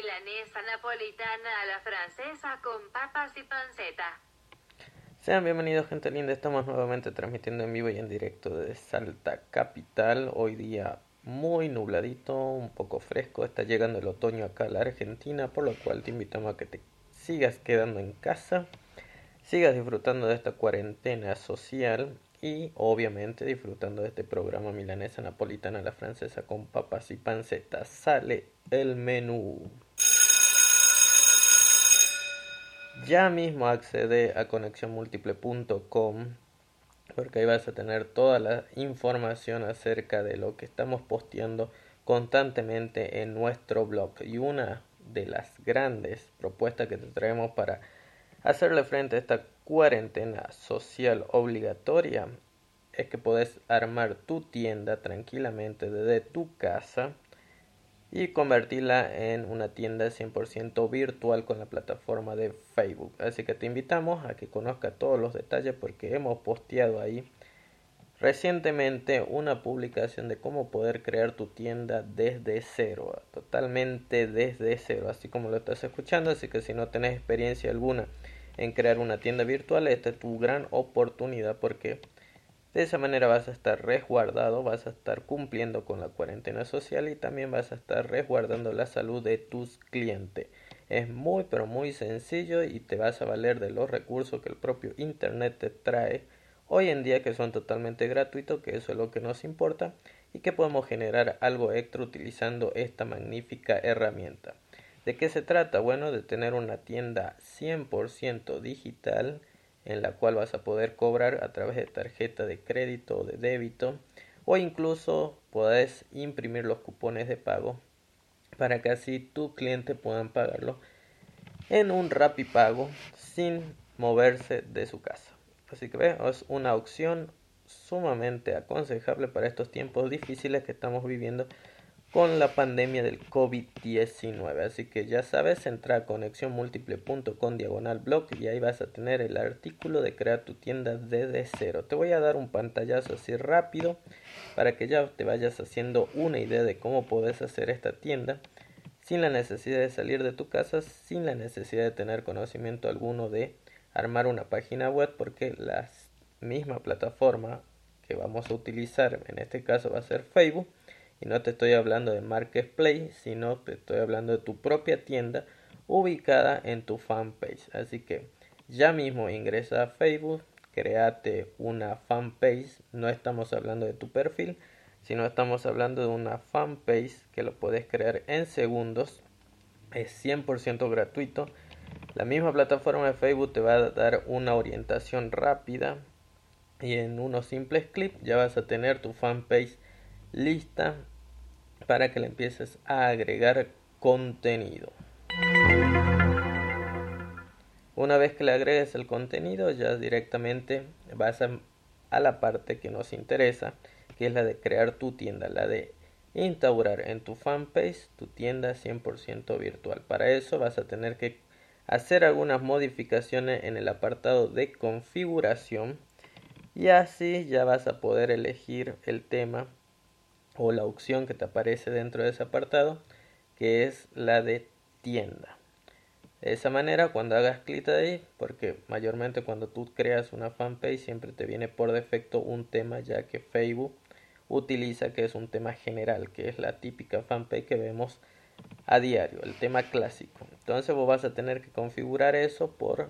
a Milanesa Napolitana a la francesa con papas y panceta. Sean bienvenidos gente linda, estamos nuevamente transmitiendo en vivo y en directo desde Salta Capital. Hoy día muy nubladito, un poco fresco, está llegando el otoño acá a la Argentina, por lo cual te invitamos a que te sigas quedando en casa, sigas disfrutando de esta cuarentena social y obviamente disfrutando de este programa milanesa napolitana la francesa con papas y pancetas. Sale el menú. Ya mismo accede a conexionmultiple.com porque ahí vas a tener toda la información acerca de lo que estamos posteando constantemente en nuestro blog. Y una de las grandes propuestas que te traemos para hacerle frente a esta cuarentena social obligatoria es que puedes armar tu tienda tranquilamente desde tu casa y convertirla en una tienda 100% virtual con la plataforma de Facebook. Así que te invitamos a que conozca todos los detalles porque hemos posteado ahí recientemente una publicación de cómo poder crear tu tienda desde cero, totalmente desde cero, así como lo estás escuchando. Así que si no tenés experiencia alguna en crear una tienda virtual, esta es tu gran oportunidad porque de esa manera vas a estar resguardado, vas a estar cumpliendo con la cuarentena social y también vas a estar resguardando la salud de tus clientes. Es muy pero muy sencillo y te vas a valer de los recursos que el propio Internet te trae hoy en día que son totalmente gratuitos, que eso es lo que nos importa y que podemos generar algo extra utilizando esta magnífica herramienta. ¿De qué se trata? Bueno, de tener una tienda 100% digital en la cual vas a poder cobrar a través de tarjeta de crédito o de débito o incluso puedes imprimir los cupones de pago para que así tu cliente puedan pagarlo en un pago sin moverse de su casa. Así que ve, es una opción sumamente aconsejable para estos tiempos difíciles que estamos viviendo con la pandemia del COVID-19. Así que ya sabes, entra a conexionmultiple.com diagonal blog y ahí vas a tener el artículo de crear tu tienda desde cero. Te voy a dar un pantallazo así rápido para que ya te vayas haciendo una idea de cómo puedes hacer esta tienda sin la necesidad de salir de tu casa, sin la necesidad de tener conocimiento alguno de armar una página web porque la misma plataforma que vamos a utilizar en este caso va a ser Facebook y no te estoy hablando de Marketplace, sino te estoy hablando de tu propia tienda ubicada en tu fanpage. Así que ya mismo ingresa a Facebook, créate una fanpage. No estamos hablando de tu perfil, sino estamos hablando de una fanpage que lo puedes crear en segundos. Es 100% gratuito. La misma plataforma de Facebook te va a dar una orientación rápida y en unos simples clips ya vas a tener tu fanpage lista para que le empieces a agregar contenido. Una vez que le agregues el contenido, ya directamente vas a, a, la parte que nos interesa, que es la de crear tu tienda, la de instaurar en tu fanpage tu tienda 100% virtual. Para eso vas a tener que hacer algunas modificaciones en el apartado de configuración y así ya vas a poder elegir el tema o la opción que te aparece dentro de ese apartado que es la de tienda. De esa manera cuando hagas clic ahí, porque mayormente cuando tú creas una fanpage siempre te viene por defecto un tema ya que Facebook utiliza que es un tema general, que es la típica fanpage que vemos a diario, el tema clásico. Entonces vos vas a tener que configurar eso por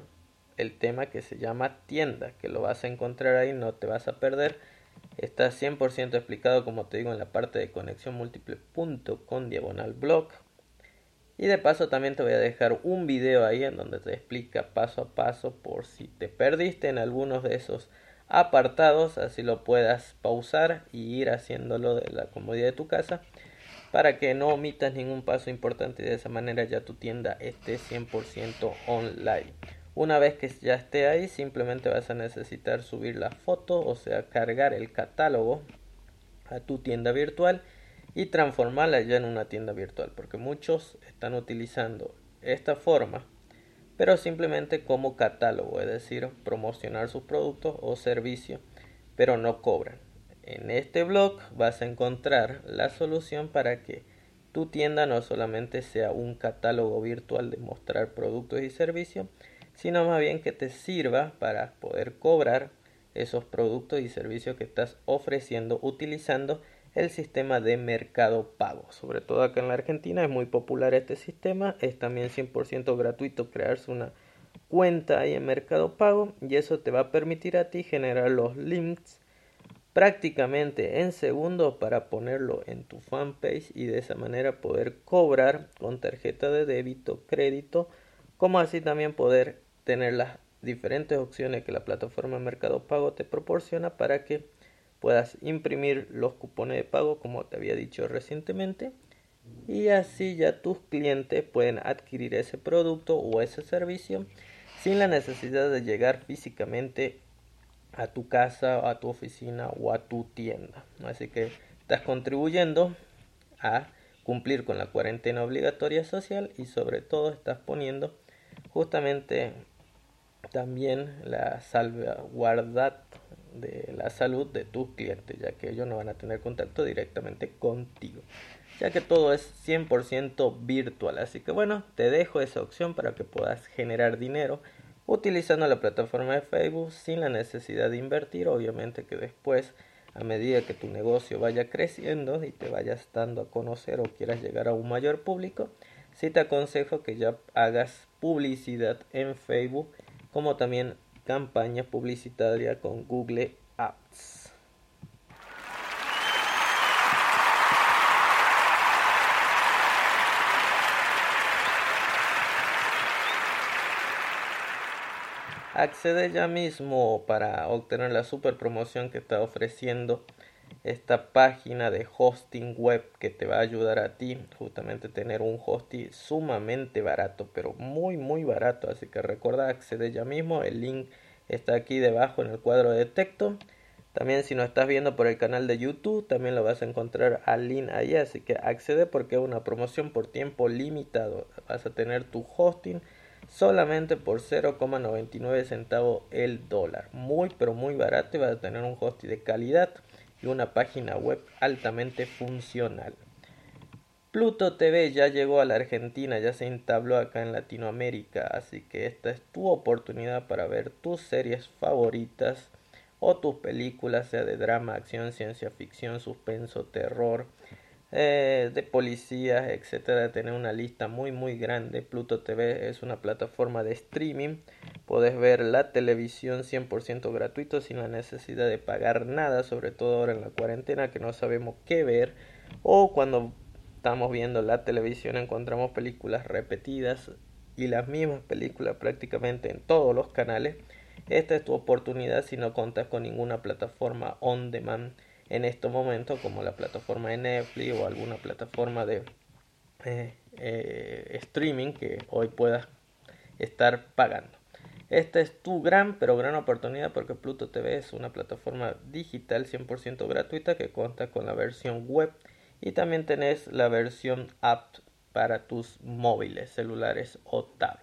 el tema que se llama tienda, que lo vas a encontrar ahí, no te vas a perder Está 100% explicado, como te digo, en la parte de conexión múltiple punto con diagonal blog. Y de paso también te voy a dejar un video ahí en donde te explica paso a paso por si te perdiste en algunos de esos apartados, así lo puedas pausar y ir haciéndolo de la comodidad de tu casa para que no omitas ningún paso importante y de esa manera ya tu tienda esté 100% online. Una vez que ya esté ahí, simplemente vas a necesitar subir la foto, o sea, cargar el catálogo a tu tienda virtual y transformarla ya en una tienda virtual, porque muchos están utilizando esta forma, pero simplemente como catálogo, es decir, promocionar sus productos o servicios, pero no cobran. En este blog vas a encontrar la solución para que tu tienda no solamente sea un catálogo virtual de mostrar productos y servicios, sino más bien que te sirva para poder cobrar esos productos y servicios que estás ofreciendo utilizando el sistema de mercado pago. Sobre todo acá en la Argentina es muy popular este sistema, es también 100% gratuito crearse una cuenta ahí en mercado pago y eso te va a permitir a ti generar los links prácticamente en segundos para ponerlo en tu fanpage y de esa manera poder cobrar con tarjeta de débito, crédito, como así también poder tener las diferentes opciones que la plataforma Mercado Pago te proporciona para que puedas imprimir los cupones de pago como te había dicho recientemente y así ya tus clientes pueden adquirir ese producto o ese servicio sin la necesidad de llegar físicamente a tu casa, a tu oficina o a tu tienda. Así que estás contribuyendo a cumplir con la cuarentena obligatoria social y sobre todo estás poniendo justamente también la salvaguarda de la salud de tus clientes, ya que ellos no van a tener contacto directamente contigo, ya que todo es 100% virtual. Así que bueno, te dejo esa opción para que puedas generar dinero utilizando la plataforma de Facebook sin la necesidad de invertir, obviamente que después a medida que tu negocio vaya creciendo y te vayas dando a conocer o quieras llegar a un mayor público, sí te aconsejo que ya hagas publicidad en Facebook como también campaña publicitaria con Google Ads. Accede ya mismo para obtener la super promoción que está ofreciendo esta página de hosting web que te va a ayudar a ti justamente tener un hosting sumamente barato pero muy muy barato. Así que recuerda accede ya mismo el link está aquí debajo en el cuadro de texto. También si no estás viendo por el canal de youtube también lo vas a encontrar al link ahí así que accede porque es una promoción por tiempo limitado. Vas a tener tu hosting solamente por 0,99 centavos el dólar. Muy pero muy barato y vas a tener un hosting de calidad y una página web altamente funcional. Pluto TV ya llegó a la Argentina, ya se entabló acá en Latinoamérica, así que esta es tu oportunidad para ver tus series favoritas o tus películas, sea de drama, acción, ciencia ficción, suspenso, terror, eh, de policías, etcétera. Tener una lista muy muy grande. Pluto TV es una plataforma de streaming. Puedes ver la televisión 100% gratuito sin la necesidad de pagar nada, sobre todo ahora en la cuarentena que no sabemos qué ver o cuando estamos viendo la televisión encontramos películas repetidas y las mismas películas prácticamente en todos los canales. Esta es tu oportunidad si no contas con ninguna plataforma on demand en estos momentos como la plataforma de Netflix o alguna plataforma de eh, eh, streaming que hoy puedas estar pagando. Esta es tu gran, pero gran oportunidad porque Pluto TV es una plataforma digital 100% gratuita que cuenta con la versión web y también tenés la versión app para tus móviles, celulares o tablets.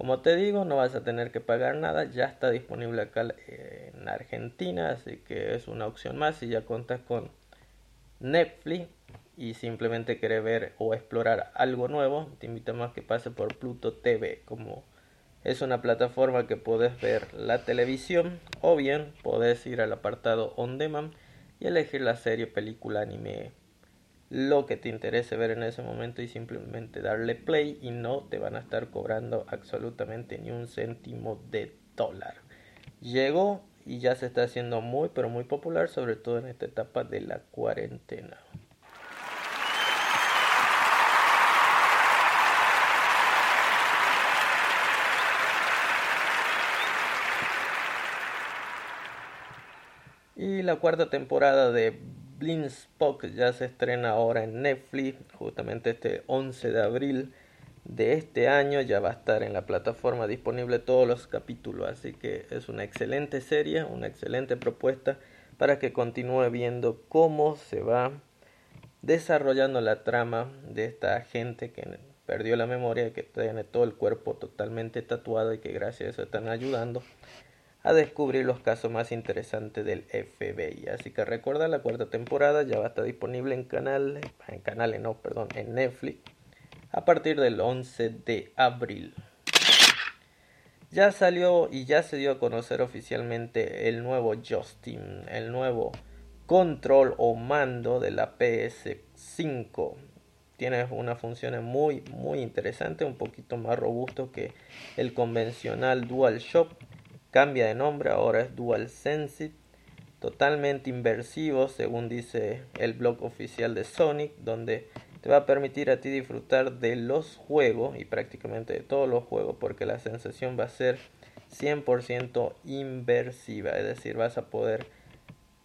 Como te digo, no vas a tener que pagar nada, ya está disponible acá en Argentina, así que es una opción más si ya cuentas con Netflix y simplemente quieres ver o explorar algo nuevo, te invitamos a que pase por Pluto TV, como es una plataforma que puedes ver la televisión o bien puedes ir al apartado on demand y elegir la serie, película, anime lo que te interese ver en ese momento y simplemente darle play y no te van a estar cobrando absolutamente ni un céntimo de dólar. Llegó y ya se está haciendo muy pero muy popular sobre todo en esta etapa de la cuarentena. Y la cuarta temporada de Spock ya se estrena ahora en Netflix, justamente este 11 de abril de este año ya va a estar en la plataforma disponible todos los capítulos, así que es una excelente serie, una excelente propuesta para que continúe viendo cómo se va desarrollando la trama de esta gente que perdió la memoria, que tiene todo el cuerpo totalmente tatuado y que gracias a eso están ayudando a descubrir los casos más interesantes del FBI. Así que recuerda, la cuarta temporada ya va a estar disponible en canales, en canales no, perdón, en Netflix a partir del 11 de abril. Ya salió y ya se dio a conocer oficialmente el nuevo Justin, el nuevo control o mando de la PS5. Tiene una función muy muy interesante, un poquito más robusto que el convencional DualShock cambia de nombre, ahora es DualSense, totalmente inversivo según dice el blog oficial de Sonic, donde te va a permitir a ti disfrutar de los juegos y prácticamente de todos los juegos porque la sensación va a ser 100% inversiva, es decir, vas a poder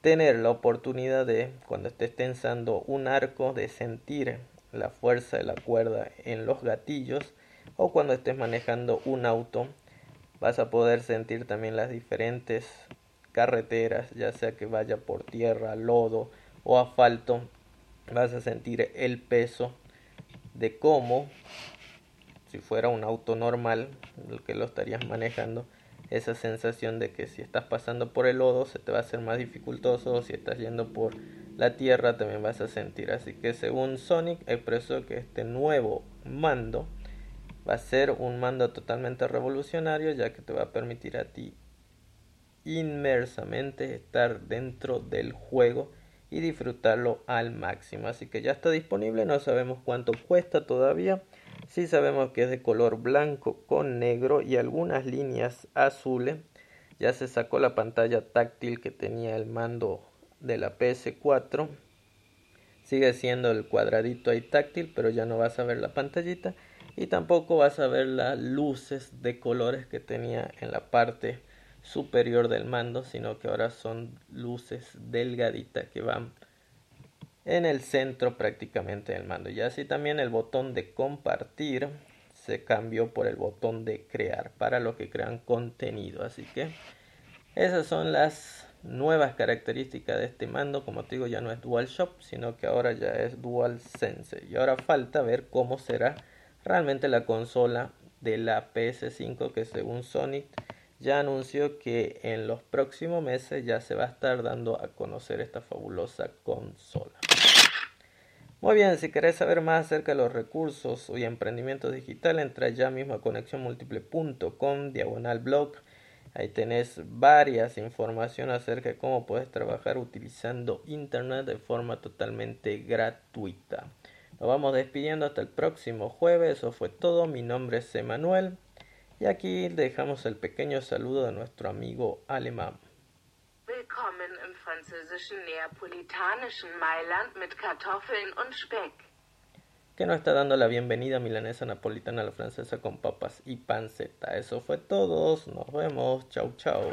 tener la oportunidad de cuando estés tensando un arco de sentir la fuerza de la cuerda en los gatillos o cuando estés manejando un auto vas a poder sentir también las diferentes carreteras, ya sea que vaya por tierra, lodo o asfalto, vas a sentir el peso de cómo, si fuera un auto normal, el que lo estarías manejando, esa sensación de que si estás pasando por el lodo se te va a hacer más dificultoso, o si estás yendo por la tierra también vas a sentir. Así que según Sonic expresó que este nuevo mando va a ser un mando totalmente revolucionario ya que te va a permitir a ti inmersamente estar dentro del juego y disfrutarlo al máximo. Así que ya está disponible, no sabemos cuánto cuesta todavía. Sí sabemos que es de color blanco con negro y algunas líneas azules. Ya se sacó la pantalla táctil que tenía el mando de la PS4. Sigue siendo el cuadradito ahí táctil, pero ya no vas a ver la pantallita y tampoco vas a ver las luces de colores que tenía en la parte superior del mando, sino que ahora son luces delgaditas que van en el centro prácticamente del mando. Y así también el botón de compartir se cambió por el botón de crear para los que crean contenido. Así que esas son las nuevas características de este mando. Como te digo, ya no es DualShock, sino que ahora ya es DualSense. Y ahora falta ver cómo será realmente la consola de la PS5 que según Sonic ya anunció que en los próximos meses ya se va a estar dando a conocer esta fabulosa consola. Muy bien, si querés saber más acerca de los recursos y emprendimiento digital, entra ya mismo a conexiónmultiple.com, diagonal blog. Ahí tenés varias informaciones acerca de cómo puedes trabajar utilizando Internet de forma totalmente gratuita. Nos vamos despidiendo hasta el próximo jueves. Eso fue todo. Mi nombre es Emanuel. Y aquí dejamos el pequeño saludo de nuestro amigo alemán. Willkommen im französischen neapolitanischen Mailand mit Kartoffeln und Speck. Que nos está dando la bienvenida milanesa napolitana a la francesa con papas y panceta. Eso fue todo. Nos vemos. Chau, chau.